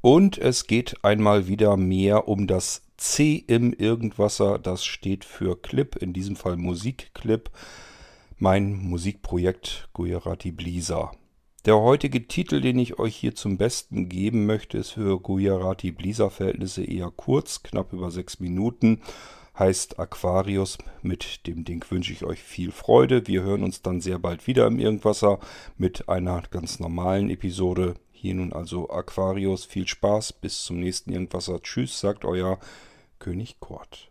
Und es geht einmal wieder mehr um das C im Irgendwasser. Das steht für Clip, in diesem Fall Musikclip. Mein Musikprojekt Gujarati Blisa. Der heutige Titel, den ich euch hier zum Besten geben möchte, ist für Gujarati Blisa Verhältnisse eher kurz, knapp über sechs Minuten heißt Aquarius. Mit dem Ding wünsche ich euch viel Freude. Wir hören uns dann sehr bald wieder im Irgendwasser mit einer ganz normalen Episode. Hier nun also Aquarius. Viel Spaß. Bis zum nächsten Irgendwasser. Tschüss, sagt euer König Kurt.